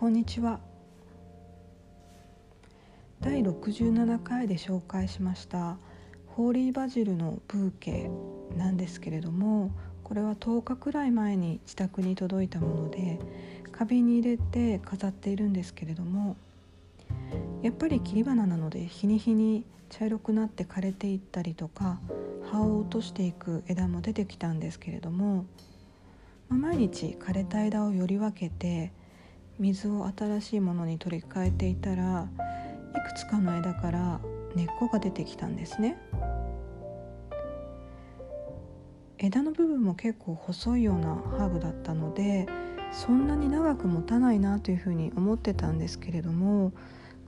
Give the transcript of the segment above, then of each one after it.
こんにちは。第67回で紹介しましたホーリーバジルのブーケなんですけれどもこれは10日くらい前に自宅に届いたもので花瓶に入れて飾っているんですけれどもやっぱり切り花なので日に日に茶色くなって枯れていったりとか葉を落としていく枝も出てきたんですけれども、まあ、毎日枯れた枝をより分けて水を新しいものに取り替えていたらいくつかの枝から根っこが出てきたんですね枝の部分も結構細いようなハーブだったのでそんなに長く持たないなというふうに思ってたんですけれども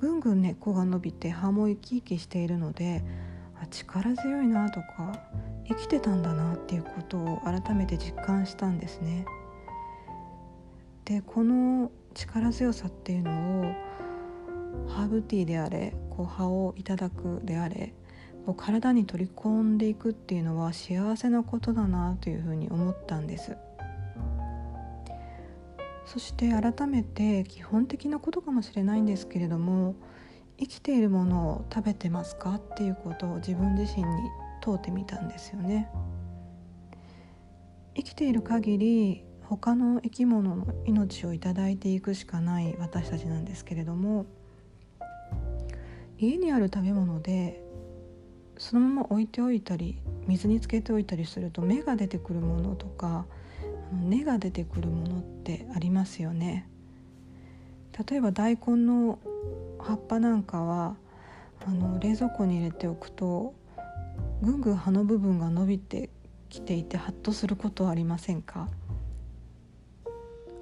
ぐんぐん根っこが伸びて葉も生き生きしているのであ力強いなとか生きてたんだなっていうことを改めて実感したんですね。でこの力強さっていうのをハーブティーであれこう葉をいただくであれこう体に取り込んでいくっていうのは幸せなことだなというふうに思ったんです。そして改めて基本的なことかもしれないんですけれども生きているものを食べてますかっていうことを自分自身に問うてみたんですよね。生きている限り他の生き物の命をいただいていくしかない私たちなんですけれども家にある食べ物でそのまま置いておいたり水につけておいたりすると芽が出てくるものとか根が出てくるものってありますよね。例えば大根の葉っぱなんかはあの冷蔵庫に入れておくとぐんぐん葉の部分が伸びてきていてハッとすることはありませんか？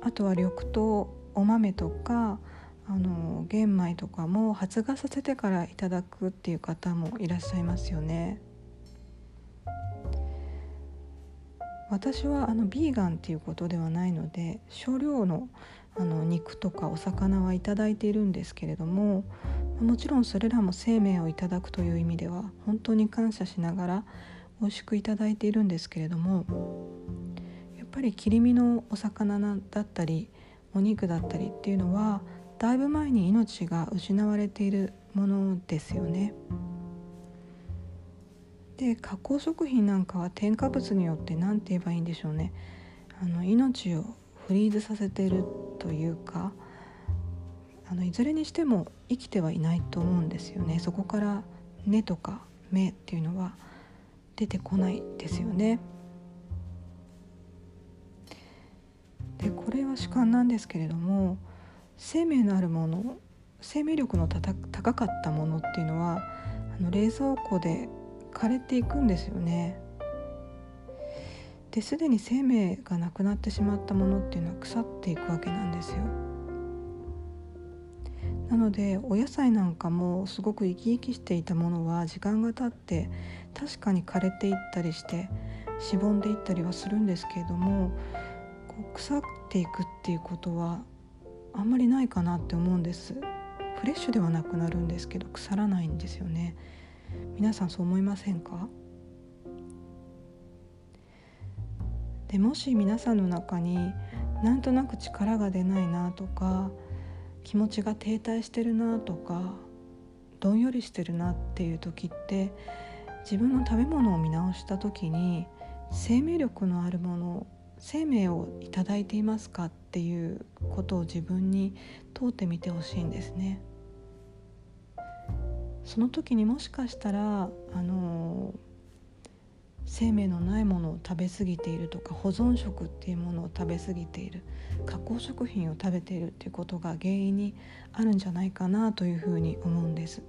あとは緑豆お豆とかあの玄米とかも発芽させてからいただくっていう方もいらっしゃいますよね。私はあのビーガンっていうことではないので少量のあの肉とかお魚はいただいているんですけれどももちろんそれらも生命をいただくという意味では本当に感謝しながら美味しくいただいているんですけれどもっぱり切り身のお魚だったりお肉だったりっていうのはだいぶ前に命が失われているものですよね。で加工食品なんかは添加物によって何て言えばいいんでしょうねあの命をフリーズさせているというかあのいずれにしても生きてはいないと思うんですよねそこから根とか芽っていうのは出てこないですよね。は主観なんですけれども生命のあるもの生命力の高かったものっていうのはあの冷蔵庫で枯れていくんですよね。ですでに生命がなくなってしまったものっていうのは腐っていくわけなんですよ。なのでお野菜なんかもすごく生き生きしていたものは時間が経って確かに枯れていったりしてしぼんでいったりはするんですけれども腐っていくっていうことはあんまりないかなって思うんです。フレッシュではなくなるんですけど腐らないんですよね。皆さんそう思いませんか？でもし皆さんの中になんとなく力が出ないなとか気持ちが停滞してるなとかどんよりしてるなっていう時って自分の食べ物を見直した時に生命力のあるもの生命をいただいていますかっていうことを自分に問うてみてほしいんですね。その時にもしかしたらあの生命のないものを食べ過ぎているとか保存食っていうものを食べ過ぎている加工食品を食べているっていうことが原因にあるんじゃないかなというふうに思うんです。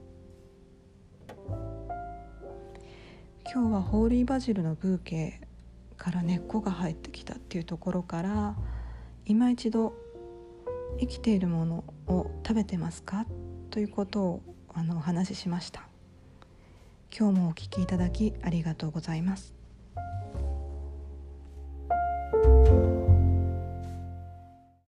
今日はホーリーバジルのブーケから根っこが生えてきたっていうところから今一度生きているものを食べてますか？ということをあのお話ししました。今日もお聞きいただきありがとうございます。